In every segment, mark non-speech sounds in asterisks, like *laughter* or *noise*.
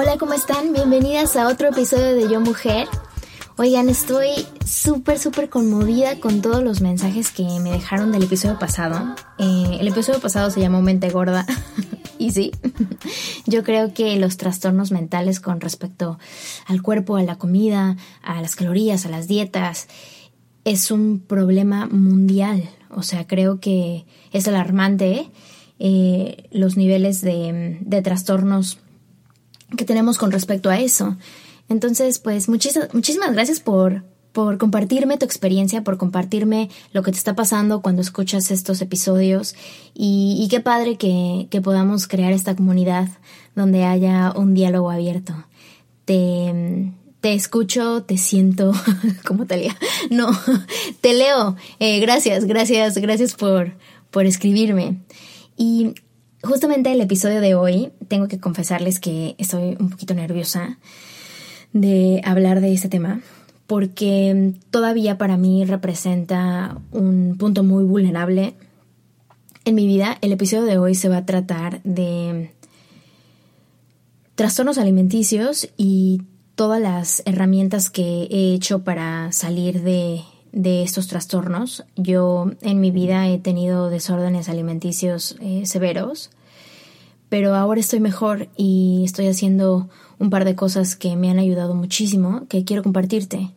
Hola, ¿cómo están? Bienvenidas a otro episodio de Yo Mujer. Oigan, estoy súper, súper conmovida con todos los mensajes que me dejaron del episodio pasado. Eh, el episodio pasado se llamó Mente Gorda. *laughs* y sí, *laughs* yo creo que los trastornos mentales con respecto al cuerpo, a la comida, a las calorías, a las dietas, es un problema mundial. O sea, creo que es alarmante eh, los niveles de, de trastornos que tenemos con respecto a eso. Entonces, pues muchísimas, muchísimas gracias por, por compartirme tu experiencia, por compartirme lo que te está pasando cuando escuchas estos episodios y, qué padre que, que, podamos crear esta comunidad donde haya un diálogo abierto. Te, te escucho, te siento, *laughs* como Talia, no, te leo. Eh, gracias, gracias, gracias por, por escribirme. Y justamente el episodio de hoy, tengo que confesarles que estoy un poquito nerviosa de hablar de este tema, porque todavía para mí representa un punto muy vulnerable en mi vida. El episodio de hoy se va a tratar de trastornos alimenticios y todas las herramientas que he hecho para salir de de estos trastornos. Yo en mi vida he tenido desórdenes alimenticios eh, severos, pero ahora estoy mejor y estoy haciendo un par de cosas que me han ayudado muchísimo, que quiero compartirte.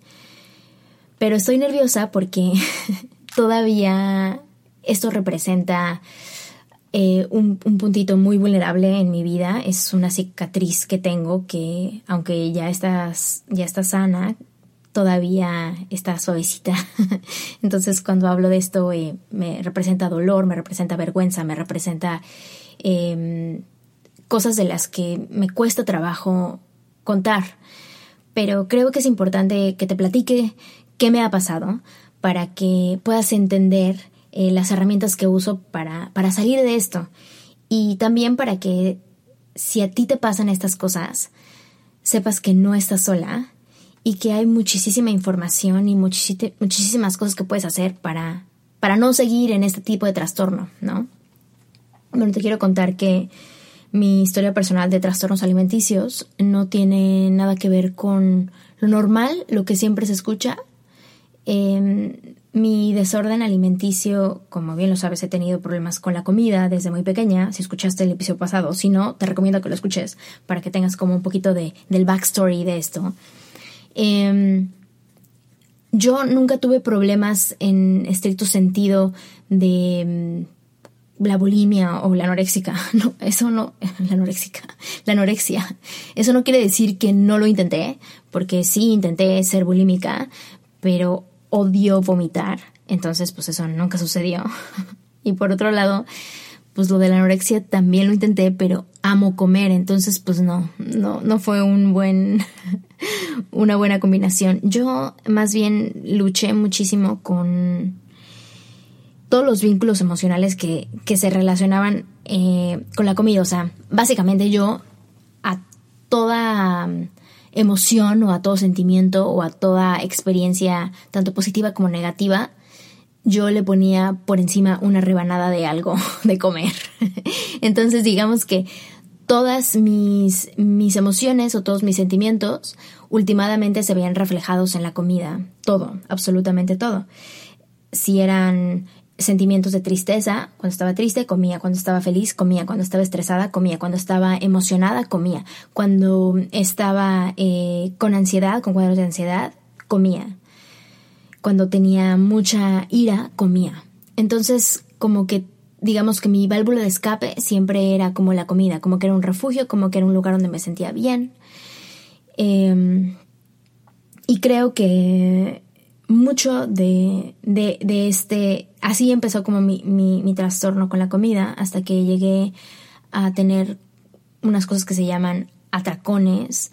Pero estoy nerviosa porque *laughs* todavía esto representa eh, un, un, puntito muy vulnerable en mi vida. Es una cicatriz que tengo que, aunque ya estás, ya está sana, todavía está suavecita. *laughs* Entonces cuando hablo de esto eh, me representa dolor, me representa vergüenza, me representa eh, cosas de las que me cuesta trabajo contar. Pero creo que es importante que te platique qué me ha pasado para que puedas entender eh, las herramientas que uso para, para salir de esto. Y también para que si a ti te pasan estas cosas, sepas que no estás sola y que hay muchísima información y muchísimas cosas que puedes hacer para, para no seguir en este tipo de trastorno, ¿no? Bueno, te quiero contar que mi historia personal de trastornos alimenticios no tiene nada que ver con lo normal, lo que siempre se escucha. Em, mi desorden alimenticio, como bien lo sabes, he tenido problemas con la comida desde muy pequeña. Si escuchaste el episodio pasado, si no, te recomiendo que lo escuches para que tengas como un poquito de, del backstory de esto. Eh, yo nunca tuve problemas en estricto sentido de mm, la bulimia o la anoréxica. *laughs* No, eso no, *laughs* la anoréxica, *laughs* la anorexia. Eso no quiere decir que no lo intenté, porque sí intenté ser bulímica, pero odio vomitar. Entonces, pues eso nunca sucedió. y por otro lado, pues lo de la anorexia también lo intenté, pero amo comer, entonces pues no, no, no fue un buen, una buena combinación. Yo más bien luché muchísimo con todos los vínculos emocionales que, que se relacionaban eh, con la comida. O sea, básicamente yo a toda emoción o a todo sentimiento o a toda experiencia, tanto positiva como negativa, yo le ponía por encima una rebanada de algo *laughs* de comer. Entonces digamos que todas mis, mis emociones o todos mis sentimientos últimamente se veían reflejados en la comida. Todo, absolutamente todo. Si eran sentimientos de tristeza. Cuando estaba triste, comía. Cuando estaba feliz, comía. Cuando estaba estresada, comía. Cuando estaba emocionada, comía. Cuando estaba eh, con ansiedad, con cuadros de ansiedad, comía. Cuando tenía mucha ira, comía. Entonces, como que digamos que mi válvula de escape siempre era como la comida, como que era un refugio, como que era un lugar donde me sentía bien. Em, y creo que mucho de, de, este, así empezó como mi, mi, trastorno con la comida, hasta que llegué a tener unas cosas que se llaman atracones,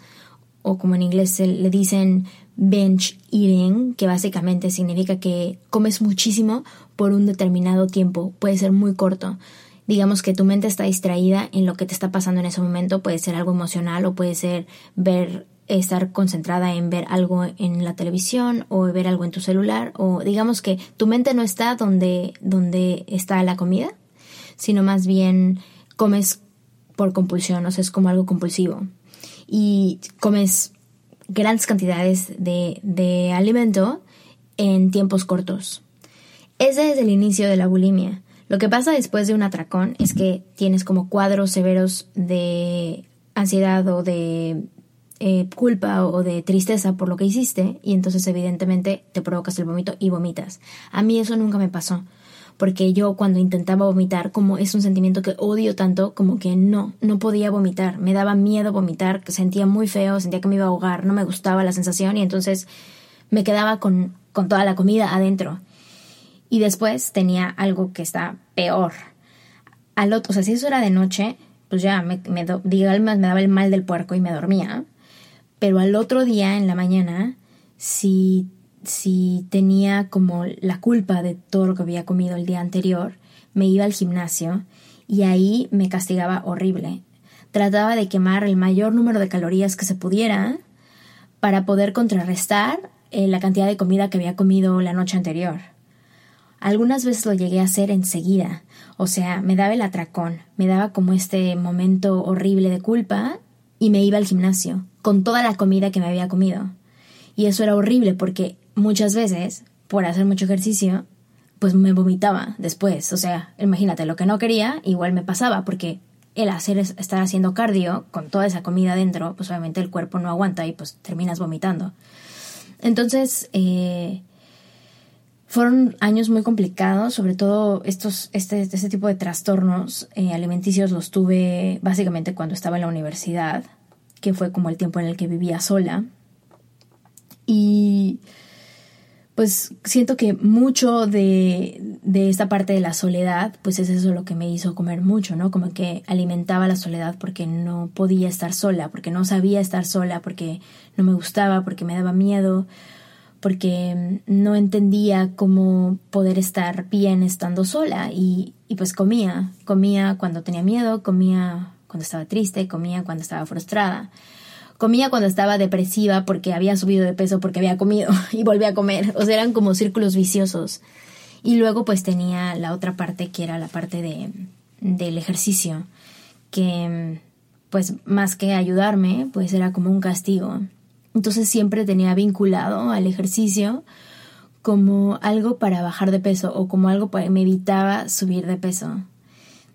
o como en inglés se le dicen bench eating, que básicamente significa que comes muchísimo por un determinado tiempo, puede ser muy corto. Digamos que tu mente está distraída en lo que te está pasando en ese momento, puede ser algo emocional o puede ser ver estar concentrada en ver algo en la televisión o ver algo en tu celular o digamos que tu mente no está donde donde está la comida, sino más bien comes por compulsión, o sea, es como algo compulsivo. Y comes grandes cantidades de, de alimento en tiempos cortos. Ese es el inicio de la bulimia. Lo que pasa después de un atracón es que tienes como cuadros severos de ansiedad o de eh, culpa o de tristeza por lo que hiciste y entonces evidentemente te provocas el vómito y vomitas. A mí eso nunca me pasó porque yo cuando intentaba vomitar, como es un sentimiento que odio tanto, como que no, no podía vomitar, me daba miedo vomitar, sentía muy feo, sentía que me iba a ahogar, no me gustaba la sensación y entonces me quedaba con, con toda la comida adentro. Y después tenía algo que está peor. Al otro, o sea, si eso era de noche, pues ya me, me, me daba el mal del puerco y me dormía. Pero al otro día, en la mañana, si si tenía como la culpa de todo lo que había comido el día anterior, me iba al gimnasio y ahí me castigaba horrible. Trataba de quemar el mayor número de calorías que se pudiera para poder contrarrestar eh, la cantidad de comida que había comido la noche anterior. Algunas veces lo llegué a hacer enseguida, o sea, me daba el atracón, me daba como este momento horrible de culpa y me iba al gimnasio con toda la comida que me había comido. Y eso era horrible porque muchas veces, por hacer mucho ejercicio, pues me vomitaba después. O sea, imagínate, lo que no quería, igual me pasaba, porque el hacer estar haciendo cardio con toda esa comida dentro, pues obviamente el cuerpo no aguanta y pues terminas vomitando. Entonces, eh, fueron años muy complicados, sobre todo estos, este, este tipo de trastornos eh, alimenticios los tuve básicamente cuando estaba en la universidad, que fue como el tiempo en el que vivía sola. Y pues siento que mucho de, de, esta parte de la soledad, pues es eso lo que me hizo comer mucho, ¿no? Como que alimentaba la soledad porque no podía estar sola, porque no sabía estar sola, porque no me gustaba, porque me daba miedo, porque no entendía cómo poder estar bien estando sola y, y pues comía, comía cuando tenía miedo, comía cuando estaba triste, comía cuando estaba frustrada. Comía cuando estaba depresiva porque había subido de peso porque había comido *laughs* y volvía a comer. O sea, eran como círculos viciosos. Y luego pues tenía la otra parte que era la parte de, del ejercicio, que pues más que ayudarme, pues era como un castigo. Entonces siempre tenía vinculado al ejercicio como algo para bajar de peso o como algo que me evitaba subir de peso.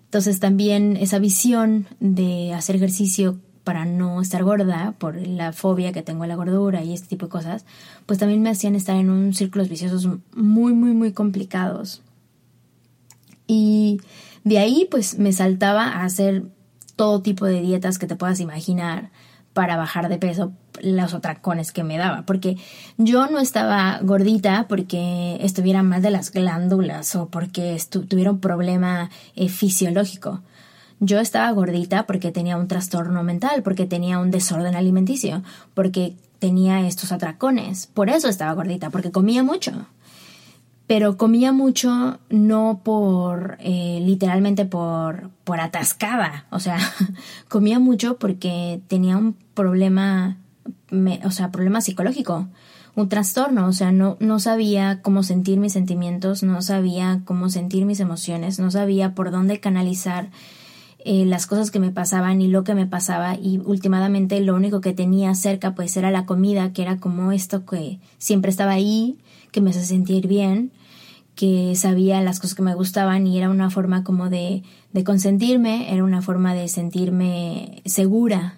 Entonces también esa visión de hacer ejercicio para no estar gorda, por la fobia que tengo a la gordura y este tipo de cosas, pues también me hacían estar en un círculos viciosos muy, muy, muy complicados. Y de ahí pues me saltaba a hacer todo tipo de dietas que te puedas imaginar para bajar de peso los atracones que me daba, porque yo no estaba gordita porque estuviera mal de las glándulas o porque tuviera un problema eh, fisiológico. Yo estaba gordita porque tenía un trastorno mental, porque tenía un desorden alimenticio, porque tenía estos atracones. Por eso estaba gordita, porque comía mucho. Pero comía mucho no por, eh, literalmente por, por atascada. O sea, *laughs* comía mucho porque tenía un problema, o sea, problema psicológico un trastorno, o sea, no, no sabía cómo sentir mis sentimientos, no sabía cómo sentir mis emociones, no sabía por dónde canalizar eh, las cosas que me pasaban y lo que me pasaba y últimamente lo único que tenía cerca pues era la comida que era como esto que siempre estaba ahí que me hace sentir bien que sabía las cosas que me gustaban y era una forma como de, de consentirme, era una forma de sentirme segura.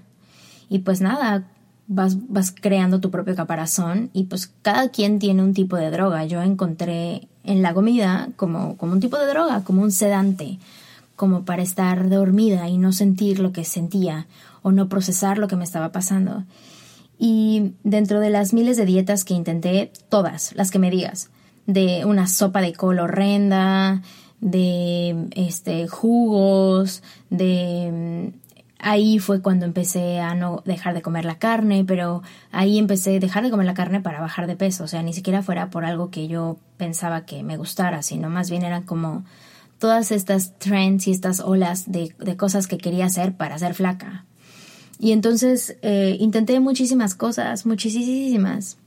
Y pues nada, vas, vas creando tu propio caparazón y pues cada quien tiene un tipo de droga. Yo encontré en la comida como, como un tipo de droga, como un sedante, como para estar dormida y no sentir lo que sentía o no procesar lo que me estaba pasando. Y dentro de las miles de dietas que intenté, todas, las que me digas, de una sopa de col horrenda, de este jugos, de ahí fue cuando empecé a no dejar de comer la carne, pero ahí empecé a dejar de comer la carne para bajar de peso, o sea, ni siquiera fuera por algo que yo pensaba que me gustara, sino más bien eran como todas estas trends y estas olas de, de cosas que quería hacer para ser flaca. Y entonces eh, intenté muchísimas cosas, muchísimas.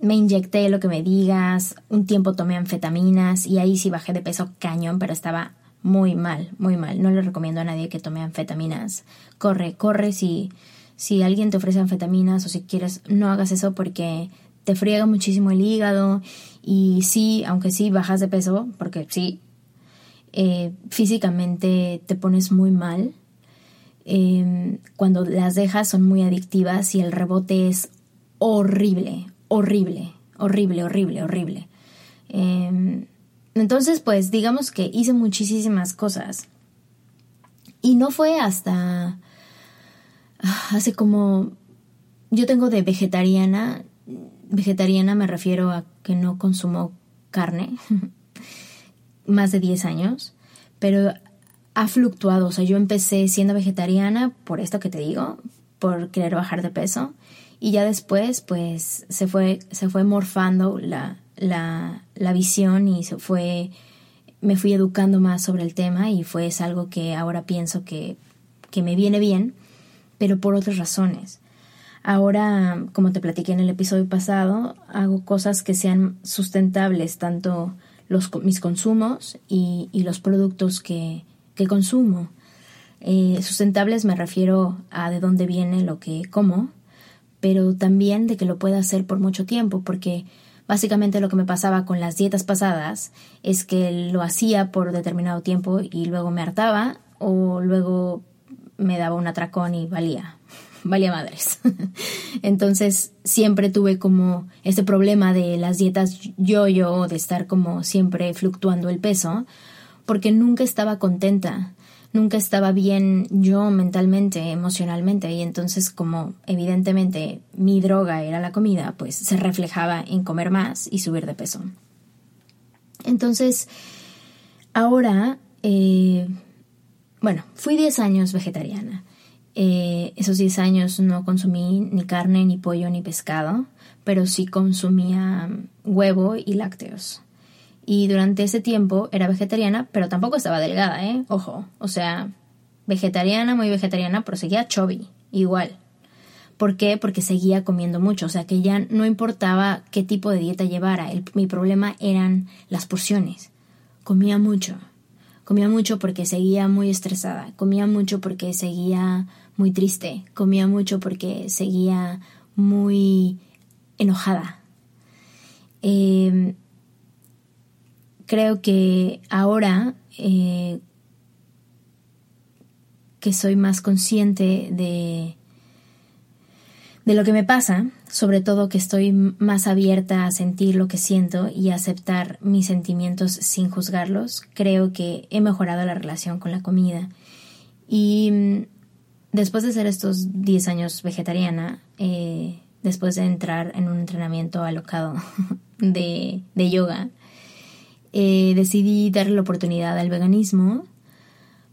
Me inyecté lo que me digas, un tiempo tomé anfetaminas y ahí sí bajé de peso cañón, pero estaba muy mal, muy mal. No le recomiendo a nadie que tome anfetaminas. Corre, corre si, si alguien te ofrece anfetaminas o si quieres, no hagas eso porque te friega muchísimo el hígado y sí, aunque sí bajas de peso, porque sí, eh, físicamente te pones muy mal. Em, cuando las dejas son muy adictivas y el rebote es horrible, horrible, horrible, horrible, horrible. Em, entonces, pues digamos que hice muchísimas cosas. Y no fue hasta ah, hace como... Yo tengo de vegetariana, vegetariana me refiero a que no consumo carne, *laughs* más de 10 años, pero ha fluctuado. O sea, yo empecé siendo vegetariana por esto que te digo, por querer bajar de peso, y ya después, pues, se fue, se fue morfando la, la, la visión y se fue, me fui educando más sobre el tema y fue algo que ahora pienso que, que me viene bien, pero por otras razones. Ahora, como te platiqué en el episodio pasado, hago cosas que sean sustentables, tanto los, mis consumos y, y los productos que, que consumo. Eh, sustentables me refiero a de dónde viene lo que como, pero también de que lo pueda hacer por mucho tiempo, porque Básicamente lo que me pasaba con las dietas pasadas es que lo hacía por determinado tiempo y luego me hartaba o luego me daba un atracón y valía, valía madres. *laughs* Entonces siempre tuve como este problema de las dietas yo-yo, de estar como siempre fluctuando el peso, porque nunca estaba contenta nunca estaba bien yo mentalmente, emocionalmente, y entonces como evidentemente mi droga era la comida, pues se reflejaba en comer más y subir de peso. Entonces, ahora, eh, bueno, fui 10 años vegetariana. Eh, esos 10 años no consumí ni carne, ni pollo, ni pescado, pero sí consumía huevo y lácteos. Y durante ese tiempo era vegetariana, pero tampoco estaba delgada, ¿eh? Ojo, o sea, vegetariana, muy vegetariana, pero seguía chubby, igual. ¿Por qué? Porque seguía comiendo mucho, o sea que ya no importaba qué tipo de dieta llevara, mi problema eran las porciones. Comía mucho, comía mucho porque seguía muy estresada, comía mucho porque seguía muy triste, comía mucho porque seguía muy enojada. Eh, creo que ahora eh, que soy más consciente de, de lo que me pasa, sobre todo que estoy más abierta a sentir lo que siento y aceptar mis sentimientos sin juzgarlos, creo que he mejorado la relación con la comida. Y mm, después de ser estos 10 años vegetariana, eh, después de entrar en un entrenamiento alocado *laughs* de, de yoga, eh, decidí darle la oportunidad al veganismo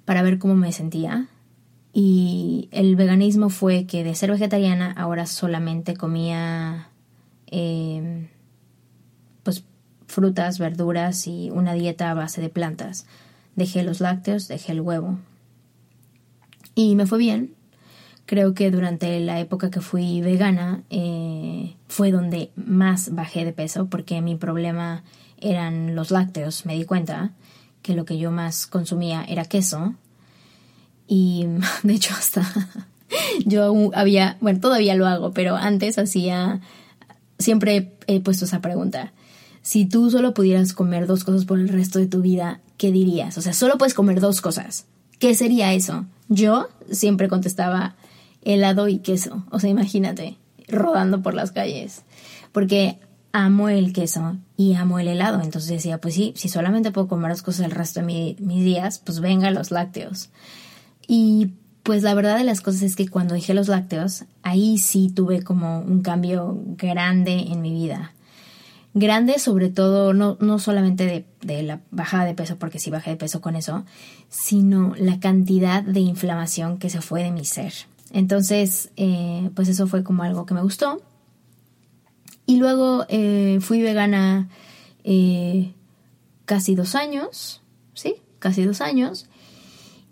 para ver cómo me sentía. Y el veganismo fue que de ser vegetariana ahora solamente comía em, pues frutas, verduras y una dieta a base de plantas. Dejé los lácteos, dejé el huevo. Y me fue bien. Creo que durante la época que fui vegana eh, fue donde más bajé de peso porque mi problema eran los lácteos, me di cuenta que lo que yo más consumía era queso. Y *laughs* de hecho hasta *laughs* yo había, bueno, todavía lo hago, pero antes hacía, siempre he puesto esa pregunta. si tú solo pudieras comer dos cosas por el resto de tu vida, ¿qué dirías? O sea, solo puedes comer dos cosas. ¿Qué sería eso? Yo siempre contestaba helado y queso. O sea, imagínate, rodando por las calles. Porque amo el queso y amo el helado. Entonces decía, pues sí, si solamente puedo comer dos cosas el resto de mis días, pues venga los lácteos. Y pues la verdad de las cosas es que cuando dije los lácteos, ahí sí tuve como un cambio grande en mi vida. Grande sobre todo, no, no solamente de, de la bajada de peso, porque sí bajé de peso con eso, sino la cantidad de inflamación que se fue de mi ser. Entonces, eh, pues eso fue como algo que me gustó. Y luego eh, fui vegana eh, casi dos años, ¿sí? Casi dos años.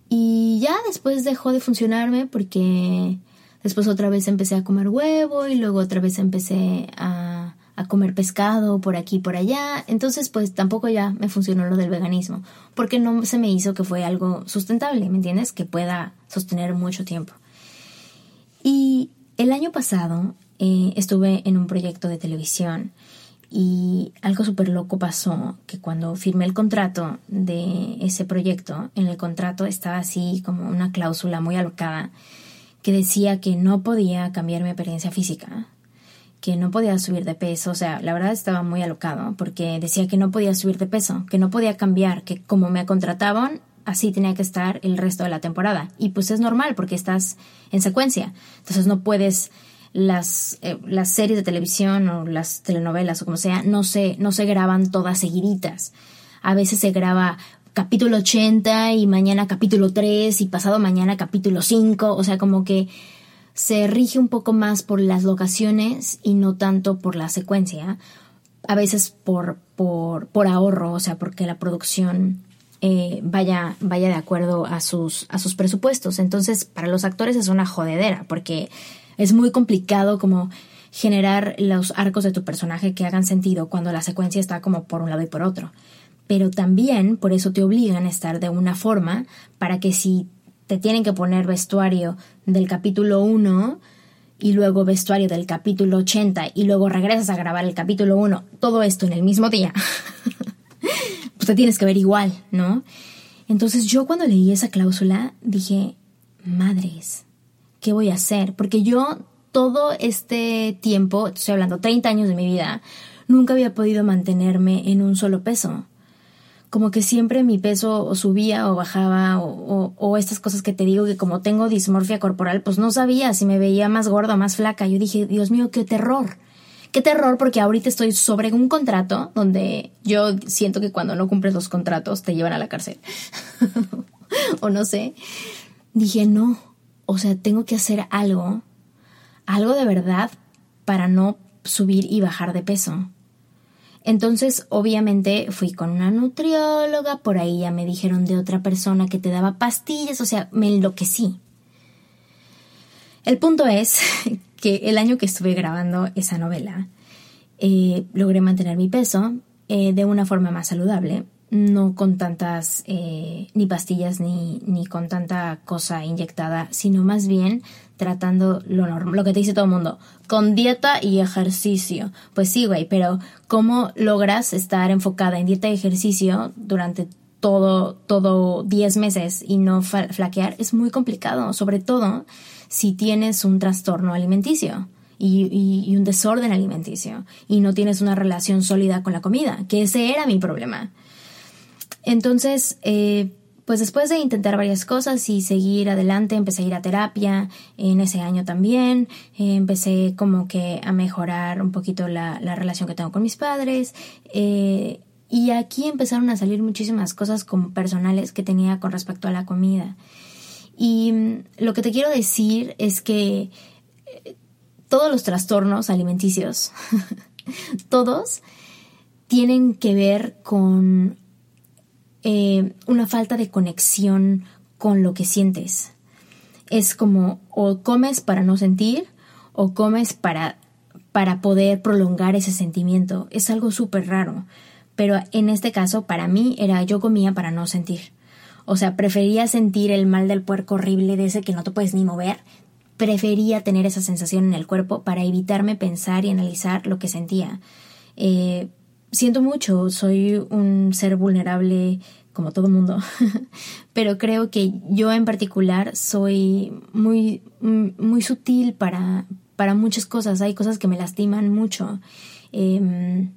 Y ya después dejó de funcionarme porque después otra vez empecé a comer huevo y luego otra vez empecé a, a comer pescado por aquí y por allá. Entonces pues tampoco ya me funcionó lo del veganismo porque no se me hizo que fue algo sustentable, ¿me entiendes? Que pueda sostener mucho tiempo. Y el año pasado eh, estuve en un proyecto de televisión y algo súper loco pasó, que cuando firmé el contrato de ese proyecto, en el contrato estaba así como una cláusula muy alocada que decía que no podía cambiar mi apariencia física, que no podía subir de peso, o sea, la verdad estaba muy alocado porque decía que no podía subir de peso, que no podía cambiar, que como me contrataban, así tenía que estar el resto de la temporada. Y pues es normal porque estás en secuencia, entonces no puedes las, eh, las series de televisión o las telenovelas o como sea, no se, no se graban todas seguiditas. A veces se graba capítulo 80 y mañana capítulo 3 y pasado mañana capítulo 5, o sea, como que se rige un poco más por las locaciones y no tanto por la secuencia, a veces por, por, por ahorro, o sea, porque la producción eh, vaya, vaya de acuerdo a sus, a sus presupuestos. Entonces, para los actores es una jodedera, porque es muy complicado como generar los arcos de tu personaje que hagan sentido cuando la secuencia está como por un lado y por otro. Pero también por eso te obligan a estar de una forma para que si te tienen que poner vestuario del capítulo 1 y luego vestuario del capítulo 80 y luego regresas a grabar el capítulo 1, todo esto en el mismo día, *laughs* pues te tienes que ver igual, ¿no? Entonces yo cuando leí esa cláusula dije, madres, ¿qué voy a hacer? Porque yo todo este tiempo, estoy hablando 30 años de mi vida, nunca había podido mantenerme en un solo peso. Como que siempre mi peso subía o bajaba o, estas cosas que te digo que como tengo dismorfia corporal, pues no sabía si me veía más gorda o más flaca. Yo dije, Dios mío, qué terror. Qué terror porque ahorita estoy sobre un contrato donde yo siento que cuando no cumples los contratos te llevan a la cárcel. *laughs* o no sé. Dije, no, o sea, tengo que hacer algo, algo de verdad para no subir y bajar de peso. Entonces, obviamente, fui con una nutrióloga, por ahí ya me dijeron de otra persona que te daba pastillas, o sea, me enloquecí. El punto es *laughs* que el año que estuve grabando esa novela, eh, logré mantener mi peso eh, de una forma más saludable no con tantas eh, ni pastillas ni, ni con tanta cosa inyectada, sino más bien tratando lo, lo que te dice todo el mundo, con dieta y ejercicio. Pues sí, güey, pero ¿cómo logras estar enfocada en dieta y ejercicio durante todo, todo 10 meses y no flaquear? Es muy complicado, sobre todo si tienes un trastorno alimenticio. Y un desorden alimenticio y no tienes una relación sólida con la comida, que ese era mi problema. Entonces, eh, pues después de intentar varias cosas y seguir adelante, empecé a ir a terapia en ese año también, eh, empecé como que a mejorar un poquito la, relación que tengo con mis padres. Eh, y aquí empezaron a salir muchísimas cosas como personales que tenía con respecto a la comida. Y mm, lo que te quiero decir es que todos los trastornos alimenticios, *laughs* todos tienen que ver con eh, una falta de conexión con lo que sientes. Es como o comes para no sentir o comes para, para poder prolongar ese sentimiento. Es algo súper raro. Pero en este caso, para mí, era yo comía para no sentir. O sea, prefería sentir el mal del puerco horrible de ese que no te puedes ni mover. Prefería tener esa sensación en el cuerpo para evitarme pensar y analizar lo que sentía. Eh, siento mucho, soy un ser vulnerable como todo mundo, *laughs* pero creo que yo en particular soy muy, muy sutil para, para muchas cosas, hay cosas que me lastiman mucho. Em,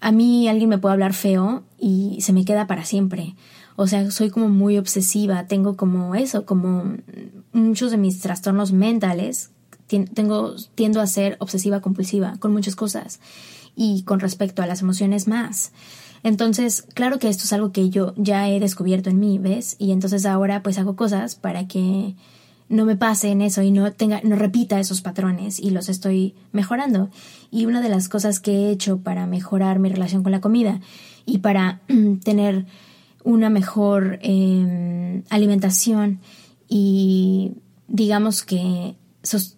a mí alguien me puede hablar feo y se me queda para siempre. O sea, soy como muy obsesiva, tengo como eso, como muchos de mis trastornos mentales, tengo, tiendo a ser obsesiva compulsiva con muchas cosas y con respecto a las emociones más. Entonces, claro que esto es algo que yo ya he descubierto en mí, ¿ves? Y entonces ahora pues hago cosas para que no me pase en eso y no tenga, no repita esos patrones y los estoy mejorando. Y una de las cosas que he hecho para mejorar mi relación con la comida y para *clears throat* tener una mejor em, alimentación y digamos que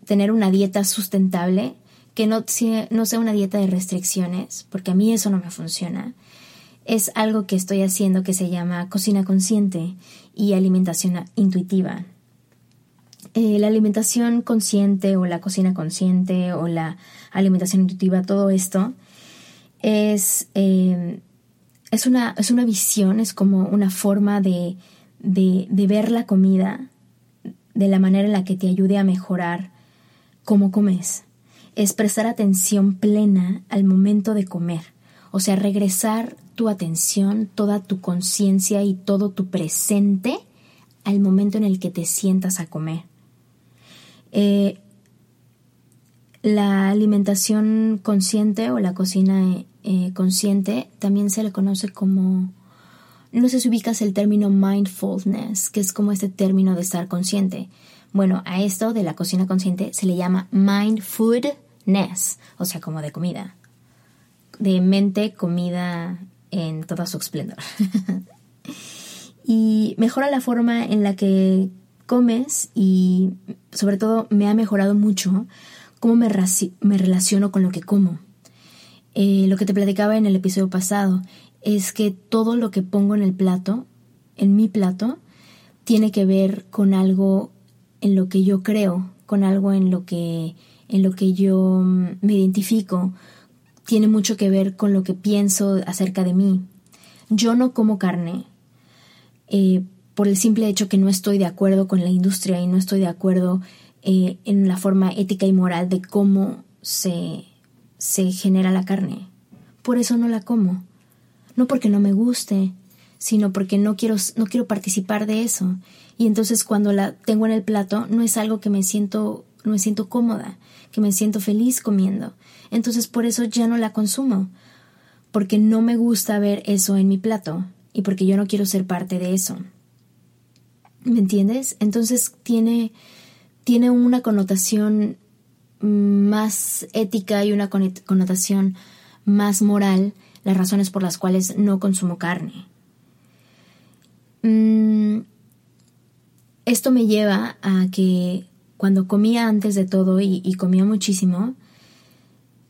tener una dieta sustentable, que no, no sea una dieta de restricciones, porque a mí eso no me funciona, es algo que estoy haciendo que se llama cocina consciente y alimentación intuitiva. Eh, la alimentación consciente o la cocina consciente o la alimentación intuitiva, todo esto es, em, es, una, es una visión, es como una forma de, de, de ver la comida de la manera en la que te ayude a mejorar cómo comes. Es prestar atención plena al momento de comer, o sea, regresar tu atención, toda tu conciencia y todo tu presente al momento en el que te sientas a comer. Eh, la alimentación consciente o la cocina eh, consciente también se le conoce como no sé si ubicas el término mindfulness, que es como este término de estar consciente. Bueno, a esto de la cocina consciente se le llama mindfoodness, o sea, como de comida. De mente, comida en todo su esplendor. *laughs* y mejora la forma en la que comes y sobre todo me ha mejorado mucho cómo me, me relaciono con lo que como. Eh, lo que te platicaba en el episodio pasado, es que todo lo que pongo en el plato, en mi plato, tiene que ver con algo en lo que yo creo, con algo en lo que en lo que yo mm, me identifico, tiene mucho que ver con lo que pienso acerca de mí. Yo no como carne eh, por el simple hecho que no estoy de acuerdo con la industria y no estoy de acuerdo eh, en la forma ética y moral de cómo se, se genera la carne. Por eso no la como no porque no me guste, sino porque no quiero, no quiero participar de eso. Y entonces cuando la tengo en el plato no es algo que me siento, no me siento cómoda, que me siento feliz comiendo. Entonces por eso ya no la consumo, porque no me gusta ver eso en mi plato y porque yo no quiero ser parte de eso. ¿Me entiendes? Entonces tiene, tiene una connotación más ética y una connotación más moral las razones por las cuales no consumo carne. Mm, esto me lleva a que cuando comía antes de todo y, comía muchísimo,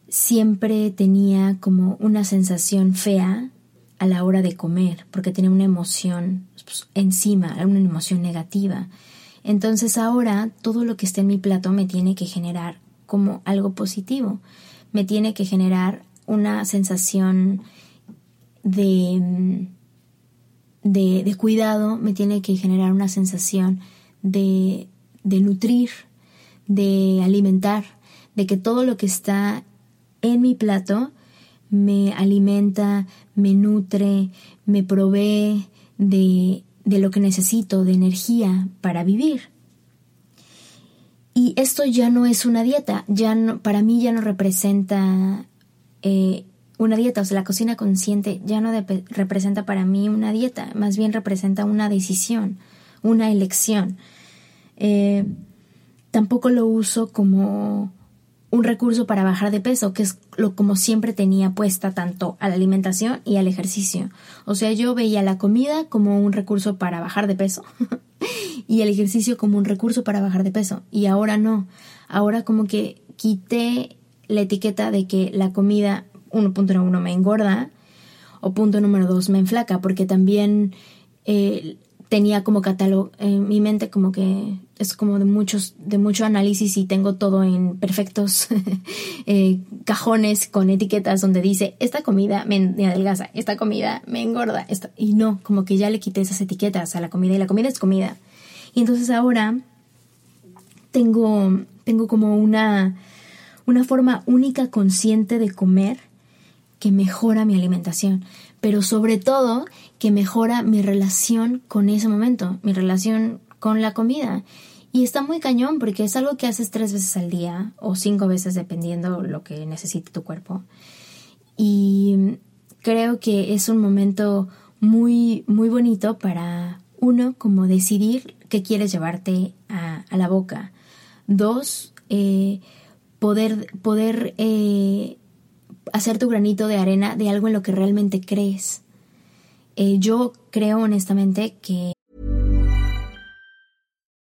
siempre tenía como una sensación fea a la hora de comer, porque tenía una emoción pues, encima, una emoción negativa. Entonces ahora todo lo que esté en mi plato me tiene que generar como algo positivo, me tiene que generar una sensación de, de, cuidado, me tiene que generar una sensación de, de nutrir, de alimentar, de que todo lo que está en mi plato me alimenta, me nutre, me provee de, de, lo que necesito, de energía para vivir. Y esto ya no es una dieta, ya no, para mí ya no representa eh, una dieta, o sea, la cocina consciente ya no representa para mí una dieta, más bien representa una decisión, una elección. Eh, tampoco lo uso como un recurso para bajar de peso, que es lo como siempre tenía puesta tanto a la alimentación y al ejercicio. O sea, yo veía la comida como un recurso para bajar de peso *laughs* y el ejercicio como un recurso para bajar de peso. Y ahora no. Ahora como que quité la etiqueta de que la comida uno, punto número uno, me engorda, o punto número dos, me enflaca, porque también eh, tenía como catálogo en mi mente como que es como de muchos, de mucho análisis y tengo todo en perfectos *laughs* eh, cajones con etiquetas donde dice esta comida me, adelgaza, esta comida me engorda, y no, como que ya le quité esas etiquetas a la comida y la comida es comida. Y entonces ahora tengo, tengo como una, una forma única consciente de comer que mejora mi alimentación, pero sobre todo que mejora mi relación con ese momento, mi relación con la comida. Y está muy cañón porque es algo que haces tres veces al día o cinco veces dependiendo lo que necesite tu cuerpo. Y creo que es un momento muy, muy bonito para uno, como decidir qué quieres llevarte a, la boca. Dos, eh, poder, poder eh, hacer tu granito de arena de algo en lo que realmente crees. Eh, yo creo honestamente que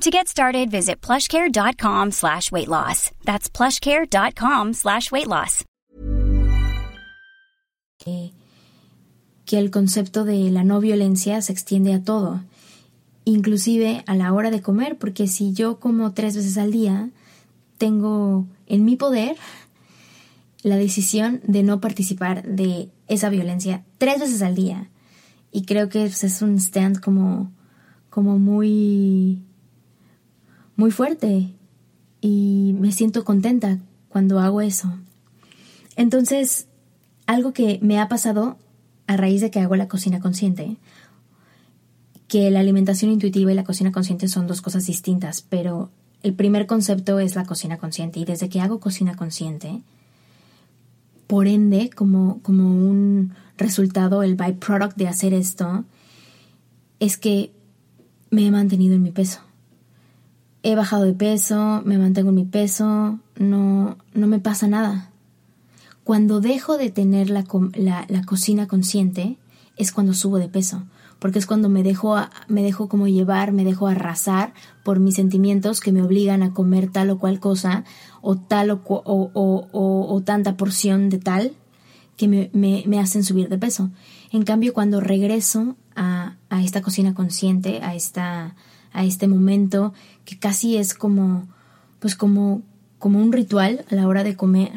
To get started, visit plushcare.com slash weight loss. That's plushcare.com slash weight loss. Que, que el concepto de la no violencia se extiende a todo, inclusive a la hora de comer, porque si yo como tres veces al día, tengo en mi poder la decisión de no participar de esa violencia tres veces al día. Y creo que pues, es un stand como, como muy muy fuerte y me siento contenta cuando hago eso. Entonces, algo que me ha pasado a raíz de que hago la cocina consciente, que la alimentación intuitiva y la cocina consciente son dos cosas distintas, pero el primer concepto es la cocina consciente y desde que hago cocina consciente, por ende, como, como un resultado, el byproduct de hacer esto, es que me he mantenido en mi peso he bajado de peso, me mantengo en mi peso, no, no me pasa nada. Cuando dejo de tener la, la, cocina consciente es cuando subo de peso, porque es cuando me dejo, me dejo como llevar, me dejo arrasar por mis sentimientos que me obligan a comer tal o cual cosa o tal o, o, o, tanta porción de tal que me, me, me, hacen subir de peso. En cambio, cuando regreso a, a esta cocina consciente, a esta a este momento que casi es como, pues como, como un ritual a la hora de comer,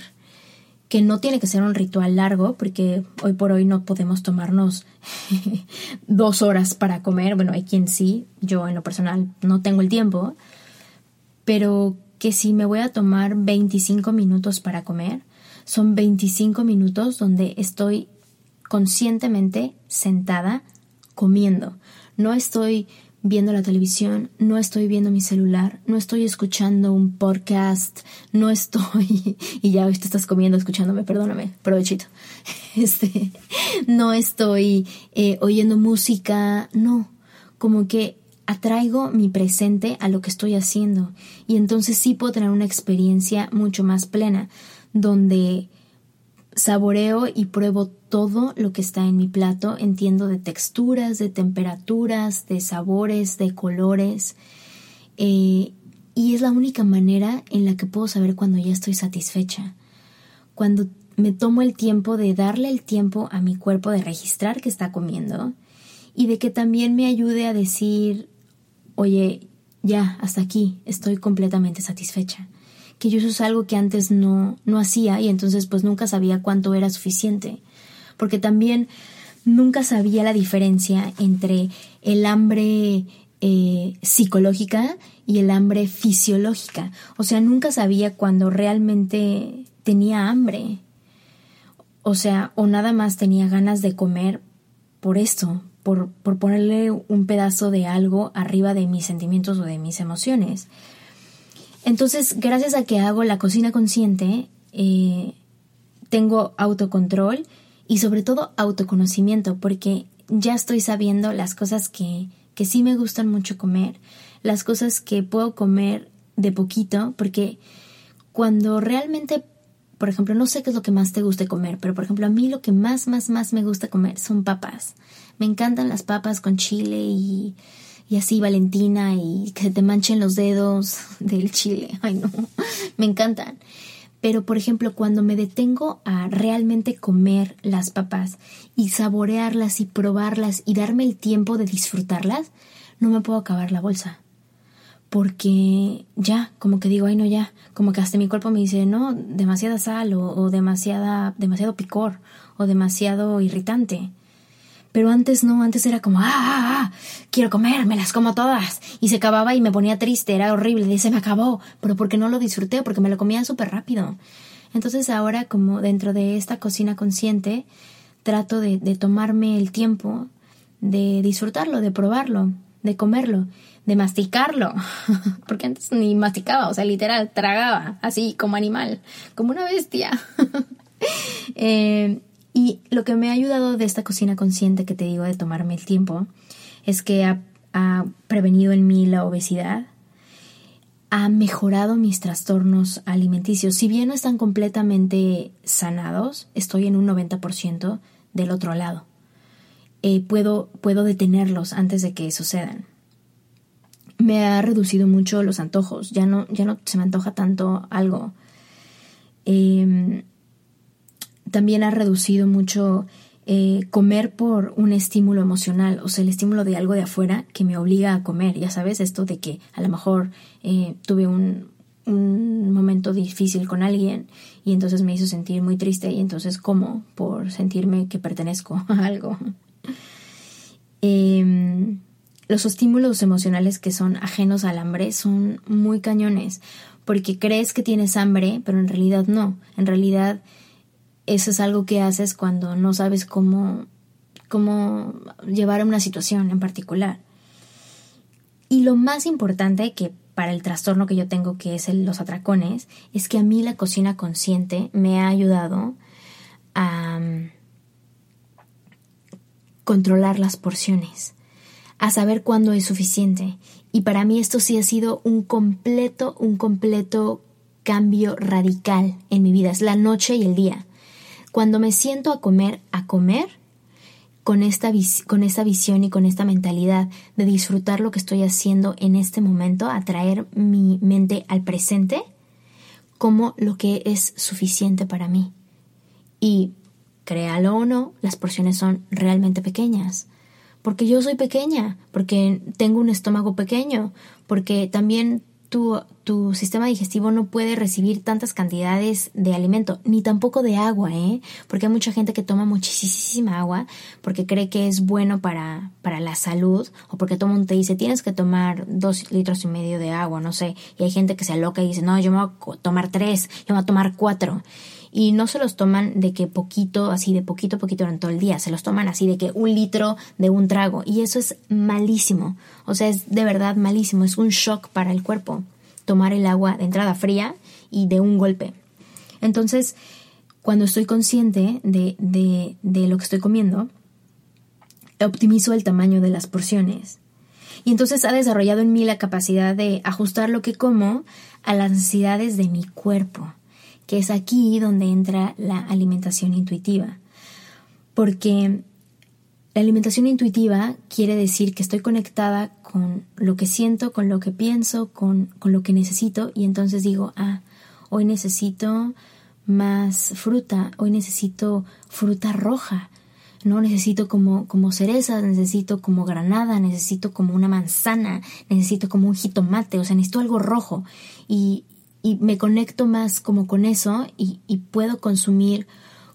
que no tiene que ser un ritual largo, porque hoy por hoy no podemos tomarnos *laughs* dos horas para comer. Bueno, hay quien sí, yo en lo personal no tengo el tiempo, pero que si me voy a tomar 25 minutos para comer, son 25 minutos donde estoy conscientemente sentada comiendo. No estoy viendo la televisión, no estoy viendo mi celular, no estoy escuchando un podcast, no estoy, *laughs* y ya te estás comiendo escuchándome, perdóname, provechito, *laughs* este, no estoy eh, oyendo música, no, como que atraigo mi presente a lo que estoy haciendo. Y entonces sí puedo tener una experiencia mucho más plena, donde saboreo y pruebo todo lo que está en mi plato, entiendo de texturas, de temperaturas, de sabores, de colores. Eh, y es la única manera en la que puedo saber cuando ya estoy satisfecha. Cuando me tomo el tiempo de darle el tiempo a mi cuerpo de registrar que está comiendo y de que también me ayude a decir, oye, ya, hasta aquí, estoy completamente satisfecha que yo eso es algo que antes no, no hacía y entonces pues nunca sabía cuánto era suficiente. Porque también nunca sabía la diferencia entre el hambre eh, psicológica y el hambre fisiológica. O sea, nunca sabía cuando realmente tenía hambre. O sea, o nada más tenía ganas de comer por esto, por, por ponerle un pedazo de algo arriba de mis sentimientos o de mis emociones. Entonces, gracias a que hago la cocina consciente, eh, tengo autocontrol y sobre todo autoconocimiento, porque ya estoy sabiendo las cosas que, que sí me gustan mucho comer, las cosas que puedo comer de poquito, porque cuando realmente por ejemplo, no sé qué es lo que más te guste comer, pero por ejemplo, a mí lo que más, más, más me gusta comer son papas. Me encantan las papas con chile y, y así Valentina y que te manchen los dedos *laughs* del chile. Ay, no, me encantan. Pero, por ejemplo, cuando me detengo a realmente comer las papas y saborearlas y probarlas y darme el tiempo de disfrutarlas, no me puedo acabar la bolsa. Porque ya, como que digo, ay no, ya, como que hasta mi cuerpo me dice, no, demasiada sal o, o demasiada, demasiado picor o demasiado irritante. Pero antes no, antes era como, ah, ah, ah, quiero comer, me las como todas. Y se acababa y me ponía triste, era horrible, y se me acabó. Pero porque no lo disfruté, porque me lo comía súper rápido. Entonces ahora, como dentro de esta cocina consciente, trato de, de tomarme el tiempo de disfrutarlo, de probarlo, de comerlo, de masticarlo. *laughs* porque antes ni masticaba, o sea, literal, tragaba, así como animal, como una bestia. *laughs* eh, y lo que me ha ayudado de esta cocina consciente que te digo de tomarme el tiempo es que ha, prevenido en mí la obesidad, ha mejorado mis trastornos alimenticios. Si bien no están completamente sanados, estoy en un 90% del otro lado. Eh, puedo, puedo detenerlos antes de que sucedan. Me ha reducido mucho los antojos, ya no, ya no se me antoja tanto algo. Eh, también ha reducido mucho eh, comer por un estímulo emocional, o sea, el estímulo de algo de afuera que me obliga a comer, ya sabes, esto de que a lo mejor eh, tuve un, un momento difícil con alguien y entonces me hizo sentir muy triste y entonces como por sentirme que pertenezco *laughs* a algo. Em, los estímulos emocionales que son ajenos al hambre son muy cañones porque crees que tienes hambre, pero en realidad no. En realidad eso es algo que haces cuando no sabes cómo, cómo llevar una situación en particular. Y lo más importante que para el trastorno que yo tengo, que es los atracones, es que a mí la cocina consciente me ha ayudado a mm, controlar las porciones, a saber cuándo es suficiente. Y para mí esto sí ha sido un completo, un completo cambio radical en mi vida. Es la noche y el día. Cuando me siento a comer, a comer, con esta, con esta visión y con esta mentalidad de disfrutar lo que estoy haciendo en este momento, atraer mi mente al presente como lo que es suficiente para mí. Y créalo o no, las porciones son realmente pequeñas. Porque yo soy pequeña, porque tengo un estómago pequeño, porque también tu, sistema digestivo no puede recibir tantas cantidades de alimento, ni tampoco de agua, ¿eh? Porque hay mucha gente que toma muchísima agua porque cree que es bueno para, para la salud, o porque todo mundo te dice, tienes que tomar dos litros y medio de agua, no sé. Y hay gente que se aloca y dice, no, yo me voy a tomar tres, yo me voy a tomar cuatro y no se los toman de que poquito, así de poquito a poquito durante todo el día, se los toman así de que un litro de un trago y eso es malísimo, o sea, es de verdad malísimo, es un shock para el cuerpo tomar el agua de entrada fría y de un golpe. Entonces, cuando estoy consciente de, de, de lo que estoy comiendo, optimizo el tamaño de las porciones. Y entonces ha desarrollado en mí la capacidad de ajustar lo que como a las necesidades de mi cuerpo que es aquí donde entra la alimentación intuitiva. Porque la alimentación intuitiva quiere decir que estoy conectada con lo que siento, con lo que pienso, con, con lo que necesito y entonces digo, ah, hoy necesito más fruta, hoy necesito fruta roja, no necesito como, como cerezas, necesito como granada, necesito como una manzana, necesito como un jitomate, o sea, necesito algo rojo. Y, y me conecto más como con eso y, y, puedo consumir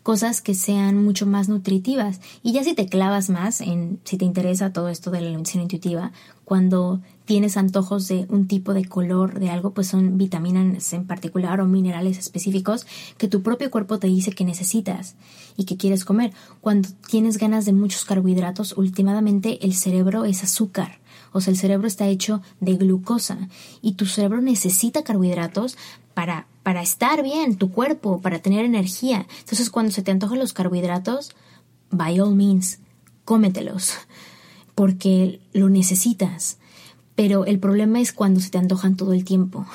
cosas que sean mucho más nutritivas. Y ya si te clavas más en, si te interesa todo esto de la alimentación intuitiva, cuando tienes antojos de un tipo de color de algo, pues son vitaminas en particular o minerales específicos que tu propio cuerpo te dice que necesitas y que quieres comer. Cuando tienes ganas de muchos carbohidratos, últimamente el cerebro es azúcar o sea, el cerebro está hecho de glucosa y tu cerebro necesita carbohidratos para, para estar bien, tu cuerpo, para tener energía. Entonces, cuando se te antojan los carbohidratos, by all means, cómetelos, *laughs* porque lo necesitas. Pero el problema es cuando se te antojan todo el tiempo,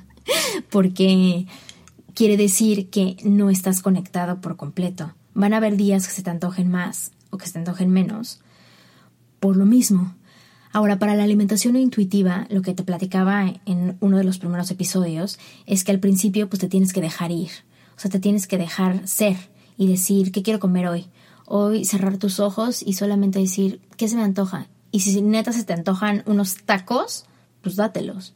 *laughs* porque quiere decir que no estás conectado por completo. Van a haber días que se te antojen más o que se te antojen menos. Por lo mismo. Ahora, para la alimentación intuitiva, lo que te platicaba en uno de los primeros episodios es que al principio pues te tienes que dejar ir. O sea, te tienes que dejar ser y decir, ¿qué quiero comer hoy? Hoy cerrar tus ojos y solamente decir, ¿qué se me antoja? Y si neta se te antojan unos tacos, pues dátelos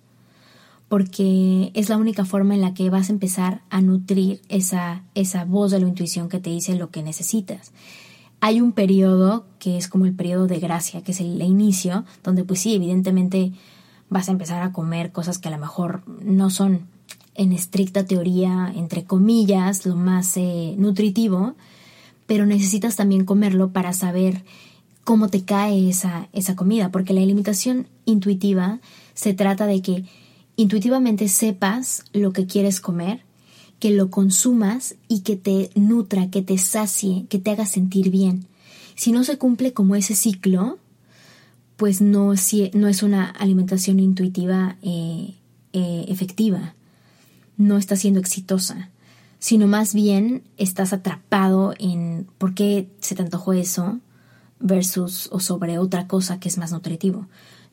porque es la única forma en la que vas a empezar a nutrir esa, esa voz de la intuición que te dice lo que necesitas. Hay un periodo que es como el periodo de gracia, que es el, inicio, donde pues sí, evidentemente vas a empezar a comer cosas que a lo mejor no son en estricta teoría, entre comillas, lo más eh, nutritivo, pero necesitas también comerlo para saber cómo te cae esa, esa comida, porque la alimentación intuitiva se trata de que intuitivamente sepas lo que quieres comer, que lo consumas y que te nutra, que te sacie, que te haga sentir bien. Si no se cumple como ese ciclo, pues no, no es una alimentación intuitiva eh, eh, efectiva, no está siendo exitosa, sino más bien estás atrapado en por qué se te antojó eso versus o sobre otra cosa que es más nutritivo.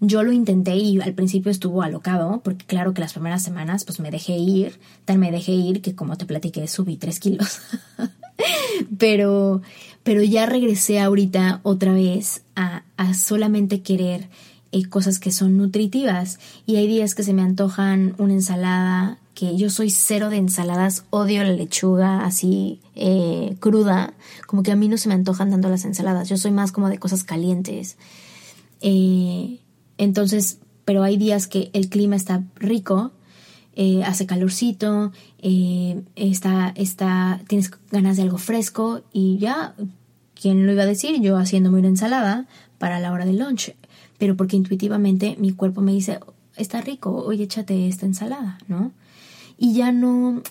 Yo lo intenté y al principio estuvo alocado, porque claro que las primeras semanas pues me dejé ir, tal me dejé ir que como te platiqué subí tres kilos. *laughs* pero, pero ya regresé ahorita otra vez a, a solamente querer eh, cosas que son nutritivas. Y hay días que se me antojan una ensalada, que yo soy cero de ensaladas, odio la lechuga así eh, cruda, como que a mí no se me antojan dando las ensaladas, yo soy más como de cosas calientes. Eh, entonces, pero hay días que el clima está rico, eh, hace calorcito, eh, está, está, tienes ganas de algo fresco y ya, ¿quién lo iba a decir? Yo haciéndome una ensalada para la hora del lunch, pero porque intuitivamente mi cuerpo me dice, está rico, oye, échate esta ensalada, ¿no? Y ya no,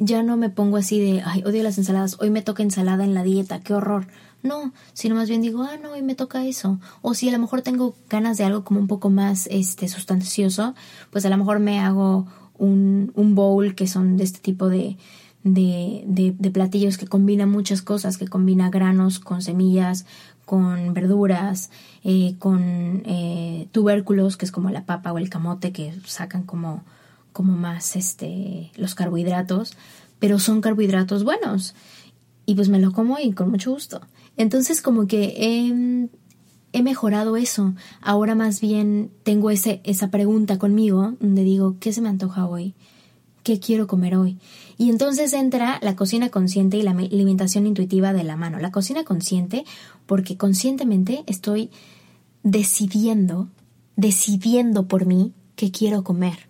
ya no me pongo así de, ay, odio las ensaladas, hoy me toca ensalada en la dieta, qué horror. No, sino más bien digo, ah, no, hoy me toca eso. O si a lo mejor tengo ganas de algo como un poco más este, sustancioso, pues a lo mejor me hago un, un bowl que son de este tipo de, de, de, platillos que combinan muchas cosas, que combina granos con semillas, con verduras, eh, con eh, tubérculos, que es como la papa o el camote, que sacan como, como más este, los carbohidratos, pero son carbohidratos buenos. Y pues me lo como y con mucho gusto. Entonces como que he, mejorado eso. Ahora más bien tengo ese, esa pregunta conmigo donde digo, ¿qué se me antoja hoy? ¿Qué quiero comer hoy? Y entonces entra la cocina consciente y la alimentación intuitiva de la mano. La cocina consciente porque conscientemente estoy decidiendo, decidiendo por mí qué quiero comer.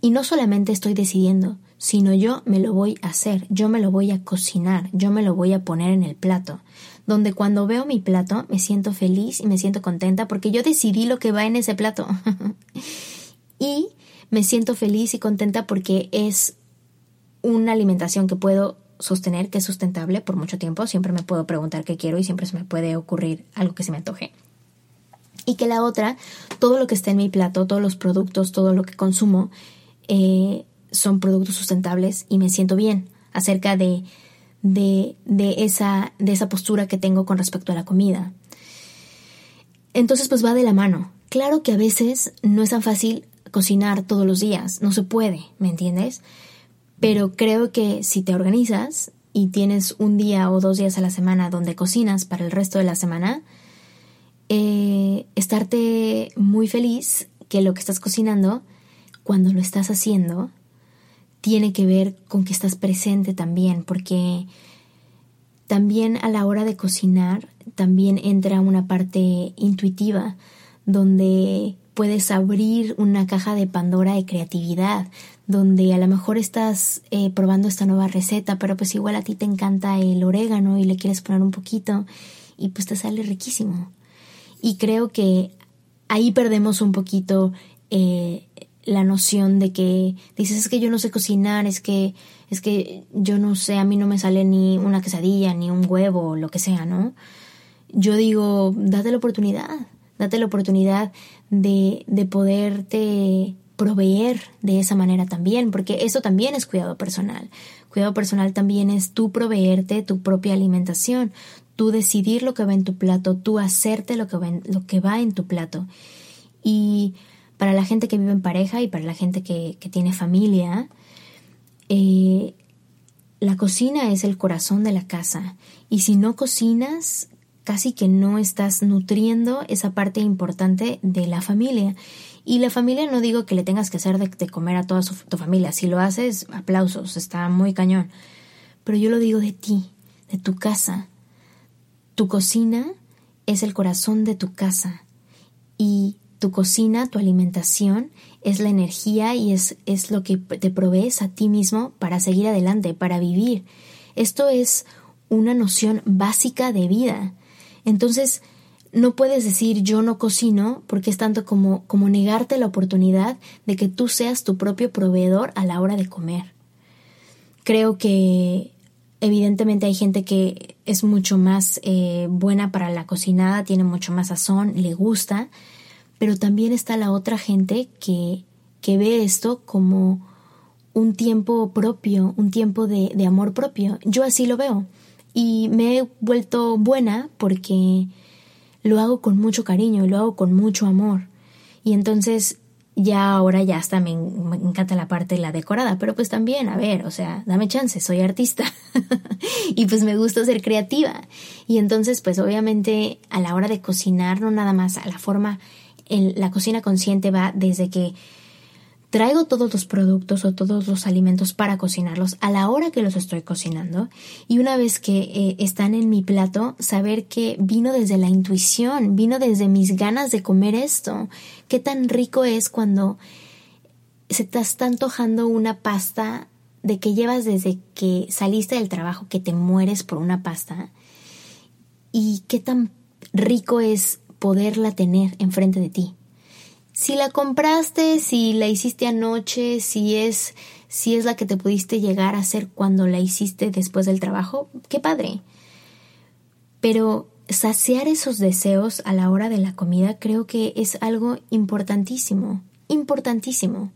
Y no solamente estoy decidiendo, sino yo me lo voy a hacer, yo me lo voy a cocinar, yo me lo voy a poner en el plato, donde cuando veo mi plato me siento feliz y me siento contenta porque yo decidí lo que va en ese plato. *laughs* y me siento feliz y contenta porque es una alimentación que puedo sostener, que es sustentable por mucho tiempo, siempre me puedo preguntar qué quiero y siempre se me puede ocurrir algo que se me antoje. Y que la otra, todo lo que está en mi plato, todos los productos, todo lo que consumo, eh, son productos sustentables y me siento bien acerca de, de, de, esa, de esa postura que tengo con respecto a la comida. Entonces, pues va de la mano. Claro que a veces no es tan fácil cocinar todos los días, no se puede, ¿me entiendes? Pero creo que si te organizas y tienes un día o dos días a la semana donde cocinas para el resto de la semana, eh, estarte muy feliz que lo que estás cocinando, cuando lo estás haciendo, tiene que ver con que estás presente también, porque también a la hora de cocinar también entra una parte intuitiva donde puedes abrir una caja de Pandora de creatividad, donde a lo mejor estás eh, probando esta nueva receta, pero pues igual a ti te encanta el orégano y le quieres poner un poquito y pues te sale riquísimo. Y creo que ahí perdemos un poquito eh, la noción de que dices es que yo no sé cocinar, es que es que yo no sé, a mí no me sale ni una quesadilla, ni un huevo, lo que sea, ¿no? Yo digo, date la oportunidad, date la oportunidad de, de poderte proveer de esa manera también, porque eso también es cuidado personal. Cuidado personal también es tú proveerte tu propia alimentación, tú decidir lo que va en tu plato, tú hacerte lo que va en, lo que va en tu plato. Y para la gente que vive en pareja y para la gente que, tiene familia, eh, la cocina es el corazón de la casa. Y si no cocinas, casi que no estás nutriendo esa parte importante de la familia. Y la familia no digo que le tengas que hacer de, comer a toda tu familia. Si lo haces, aplausos, está muy cañón. Pero yo lo digo de ti, de tu casa. Tu cocina es el corazón de tu casa. Y tu cocina, tu alimentación, es la energía y es, es lo que te provees a ti mismo para seguir adelante, para vivir. Esto es una noción básica de vida. Entonces, no puedes decir yo no cocino porque es tanto como, como negarte la oportunidad de que tú seas tu propio proveedor a la hora de comer. Creo que evidentemente hay gente que es mucho más eh, buena para la cocinada, tiene mucho más sazón, le gusta, pero también está la otra gente que, que ve esto como un tiempo propio, un tiempo de, de amor propio. Yo así lo veo y me he vuelto buena porque lo hago con mucho cariño y lo hago con mucho amor. Y entonces ya ahora ya hasta me, me, encanta la parte de la decorada, pero pues también, a ver, o sea, dame chance, soy artista *laughs* y pues me gusta ser creativa. Y entonces pues obviamente a la hora de cocinar, no nada más a la forma, la cocina consciente va desde que Traigo todos los productos o todos los alimentos para cocinarlos a la hora que los estoy cocinando y una vez que eh, están en mi plato, saber que vino desde la intuición, vino desde mis ganas de comer esto. Qué tan rico es cuando se te está antojando una pasta de que llevas desde que saliste del trabajo que te mueres por una pasta y qué tan rico es poderla tener enfrente de ti si la compraste, si la hiciste anoche, si es, si es la que te pudiste llegar a hacer cuando la hiciste después del trabajo, qué padre. Pero saciar esos deseos a la hora de la comida creo que es algo importantísimo, importantísimo.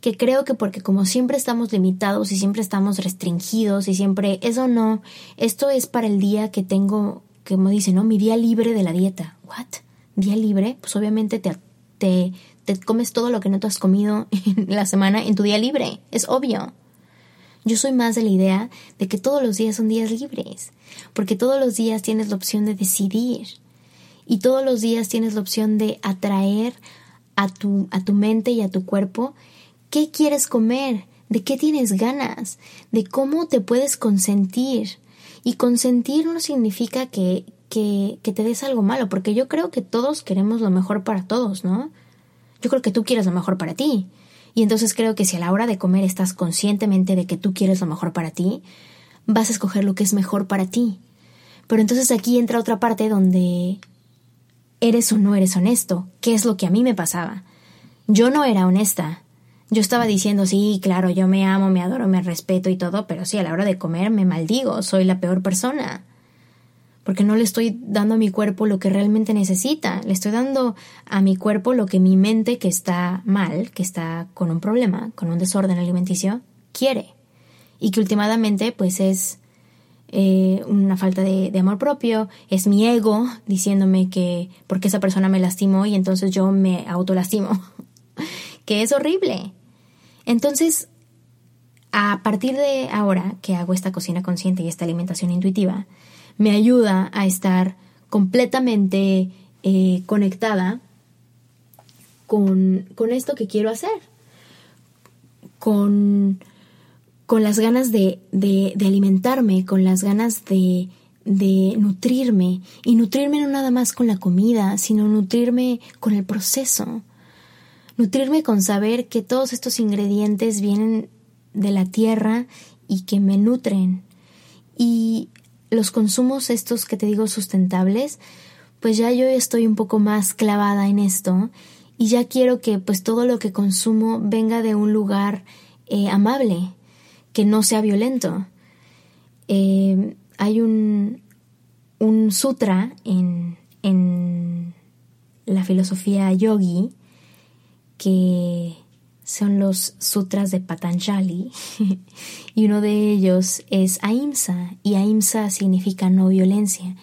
Que creo que porque como siempre estamos limitados y siempre estamos restringidos y siempre eso no, esto es para el día que tengo, como dicen, ¿no? Mi día libre de la dieta. ¿What? ¿Día libre? Pues obviamente te te, comes todo lo que no te has comido *laughs* en la semana en tu día libre. Es obvio. Yo soy más de la idea de que todos los días son días libres, porque todos los días tienes la opción de decidir y todos los días tienes la opción de atraer a tu, a tu mente y a tu cuerpo qué quieres comer, de qué tienes ganas, de cómo te puedes consentir. Y consentir no significa que, que, te des algo malo, porque yo creo que todos queremos lo mejor para todos, ¿no? Yo creo que tú quieres lo mejor para ti. Y entonces creo que si a la hora de comer estás conscientemente de que tú quieres lo mejor para ti, vas a escoger lo que es mejor para ti. Pero entonces aquí entra otra parte donde eres o no eres honesto, ¿Qué es lo que a mí me pasaba. Yo no era honesta. Yo estaba diciendo, sí, claro, yo me amo, me adoro, me respeto y todo, pero sí, a la hora de comer me maldigo, soy la peor persona porque no le estoy dando a mi cuerpo lo que realmente necesita, le estoy dando a mi cuerpo lo que mi mente que está mal, que está con un problema, con un desorden alimenticio, quiere. Y que últimamente pues es eh, una falta de, amor propio, es mi ego diciéndome que porque esa persona me lastimó y entonces yo me autolastimo, *laughs* que es horrible. Entonces, a partir de ahora que hago esta cocina consciente y esta alimentación intuitiva, me ayuda a estar completamente eh, conectada con, esto que quiero hacer, con, con las ganas de, de, alimentarme, con las ganas de, de nutrirme, y nutrirme no nada más con la comida, sino nutrirme con el proceso, nutrirme con saber que todos estos ingredientes vienen de la tierra y que me nutren. Y los consumos estos que te digo sustentables, pues ya yo estoy un poco más clavada en esto y ya quiero que pues todo lo que consumo venga de un lugar eh, amable, que no sea violento. Eh, hay un, un sutra en, en la filosofía yogi que son los sutras de Patanjali *laughs* y uno de ellos es Ahimsa y Ahimsa significa no violencia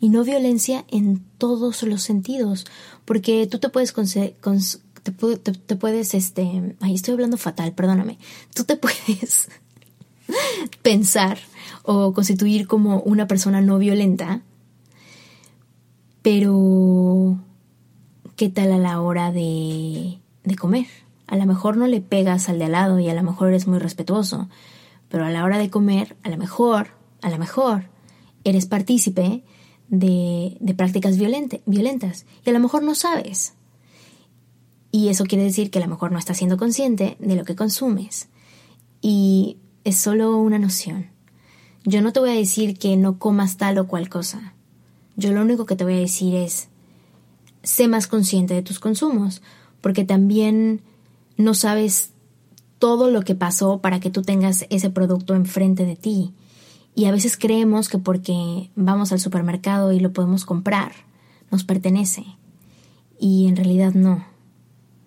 y no violencia en todos los sentidos porque tú te puedes te, puedes este ay estoy hablando fatal perdóname tú te *laughs* puedes pensar o constituir como una persona no violenta pero ¿qué tal a la hora de, de comer? A lo mejor no le pegas al de al lado y a lo mejor eres muy respetuoso, pero a la hora de comer, a lo mejor, a lo mejor, eres partícipe de, de prácticas violentas y a lo mejor no sabes. Y eso quiere decir que a lo mejor no estás siendo consciente de lo que consumes. Y es solo una noción. Yo no te voy a decir que no comas tal o cual cosa. Yo lo único que te voy a decir es, sé más consciente de tus consumos, porque también no sabes todo lo que pasó para que tú tengas ese producto enfrente de ti. Y a veces creemos que porque vamos al supermercado y lo podemos comprar, nos pertenece. Y en realidad no.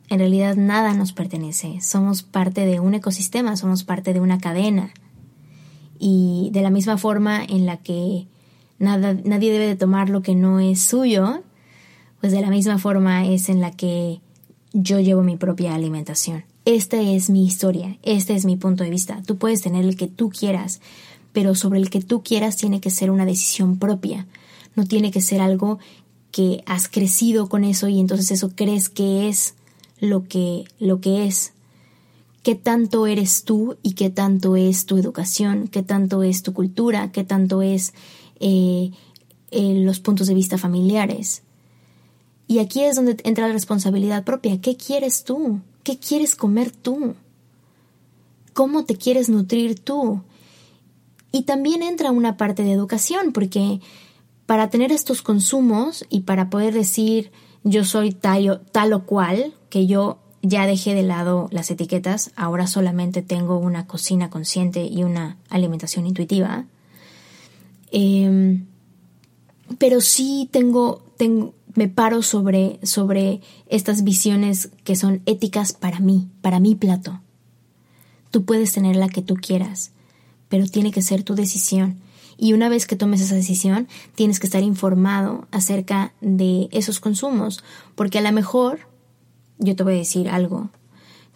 En realidad nada nos pertenece. Somos parte de un ecosistema, somos parte de una cadena. Y de la misma forma en la que nada, nadie debe de tomar lo que no es suyo, pues de la misma forma es en la que yo llevo mi propia alimentación. Esta es mi historia, este es mi punto de vista. Tú puedes tener el que tú quieras, pero sobre el que tú quieras tiene que ser una decisión propia. No tiene que ser algo que has crecido con eso y entonces eso crees que es lo que, lo que es. ¿Qué tanto eres tú y qué tanto es tu educación? ¿Qué tanto es tu cultura? ¿Qué tanto es eh, eh, los puntos de vista familiares? Y aquí es donde entra la responsabilidad propia. ¿Qué quieres tú? ¿Qué quieres comer tú? ¿Cómo te quieres nutrir tú? Y también entra una parte de educación, porque para tener estos consumos y para poder decir yo soy tal, tal o cual, que yo ya dejé de lado las etiquetas, ahora solamente tengo una cocina consciente y una alimentación intuitiva. Em, pero sí tengo, tengo, me paro sobre, sobre estas visiones que son éticas para mí, para mi plato. Tú puedes tener la que tú quieras, pero tiene que ser tu decisión. Y una vez que tomes esa decisión, tienes que estar informado acerca de esos consumos, porque a lo mejor, yo te voy a decir algo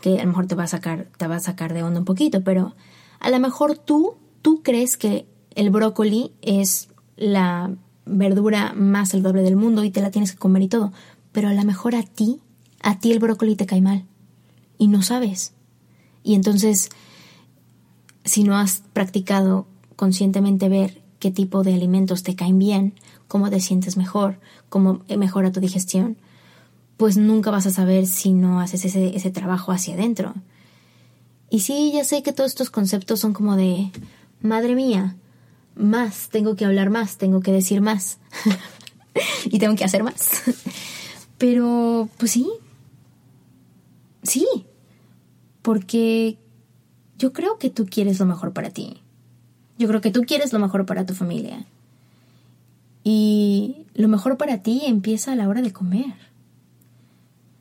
que a lo mejor te va a sacar, te va a sacar de onda un poquito, pero a lo mejor tú, tú crees que el brócoli es la verdura más saludable del mundo y te la tienes que comer y todo. Pero a lo mejor a ti, a ti el brócoli te cae mal y no sabes. Y entonces, si no has practicado conscientemente ver qué tipo de alimentos te caen bien, cómo te sientes mejor, cómo mejora tu digestión, pues nunca vas a saber si no haces ese, ese trabajo hacia adentro. Y sí, ya sé que todos estos conceptos son como de, madre mía, más, tengo que hablar más, tengo que decir más *laughs* y tengo que hacer más. *laughs* Pero, pues sí, sí, porque yo creo que tú quieres lo mejor para ti. Yo creo que tú quieres lo mejor para tu familia. Y lo mejor para ti empieza a la hora de comer.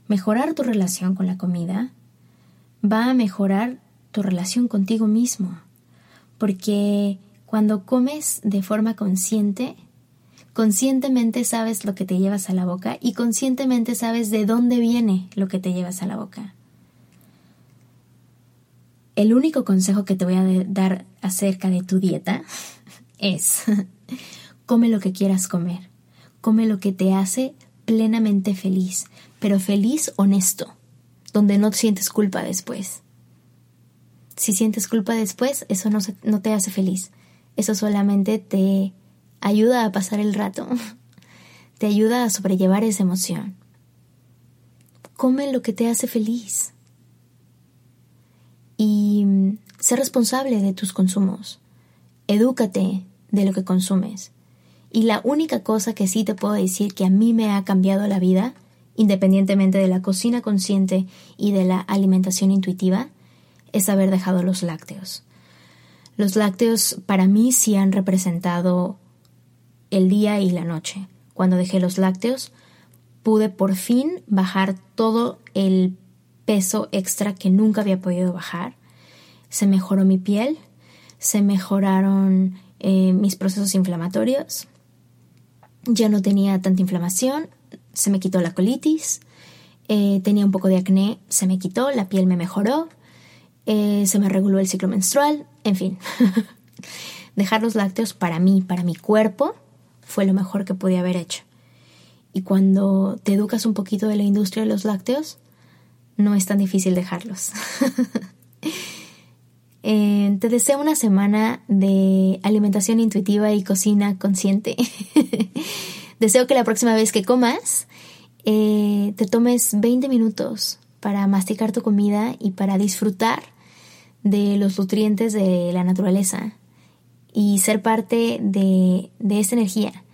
Mejorar tu relación con la comida va a mejorar tu relación contigo mismo. Porque cuando comes de forma consciente, conscientemente sabes lo que te llevas a la boca y conscientemente sabes de dónde viene lo que te llevas a la boca. El único consejo que te voy a dar acerca de tu dieta *laughs* es, *laughs* come lo que quieras comer, come lo que te hace plenamente feliz, pero feliz honesto, donde no sientes culpa después. Si sientes culpa después, eso no, no te hace feliz. Eso solamente te ayuda a pasar el rato, *laughs* te ayuda a sobrellevar esa emoción. Come lo que te hace feliz y mm, sé responsable de tus consumos. Edúcate de lo que consumes. Y la única cosa que sí te puedo decir que a mí me ha cambiado la vida, independientemente de la cocina consciente y de la alimentación intuitiva, es haber dejado los lácteos. Los lácteos para mí sí han representado el día y la noche. Cuando dejé los lácteos, pude por fin bajar todo el peso extra que nunca había podido bajar. Se mejoró mi piel, se mejoraron eh, mis procesos inflamatorios, ya no tenía tanta inflamación, se me quitó la colitis, eh, tenía un poco de acné, se me quitó, la piel me mejoró, eh, se me reguló el ciclo menstrual, en fin. *laughs* Dejar los lácteos para mí, para mi cuerpo, fue lo mejor que podía haber hecho. Y cuando te educas un poquito de la industria de los lácteos, no es tan difícil dejarlos. *laughs* Eh, te deseo una semana de alimentación intuitiva y cocina consciente. *laughs* deseo que la próxima vez que comas eh, te tomes 20 minutos para masticar tu comida y para disfrutar de los nutrientes de la naturaleza y ser parte de, de esa energía.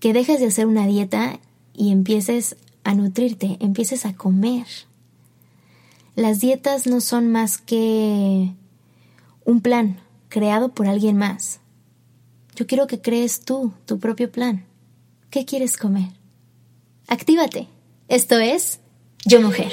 Que dejes de hacer una dieta y empieces a nutrirte, empieces a comer. Las dietas no son más que un plan creado por alguien más. Yo quiero que crees tú tu propio plan. ¿Qué quieres comer? Actívate. Esto es Yo Mujer.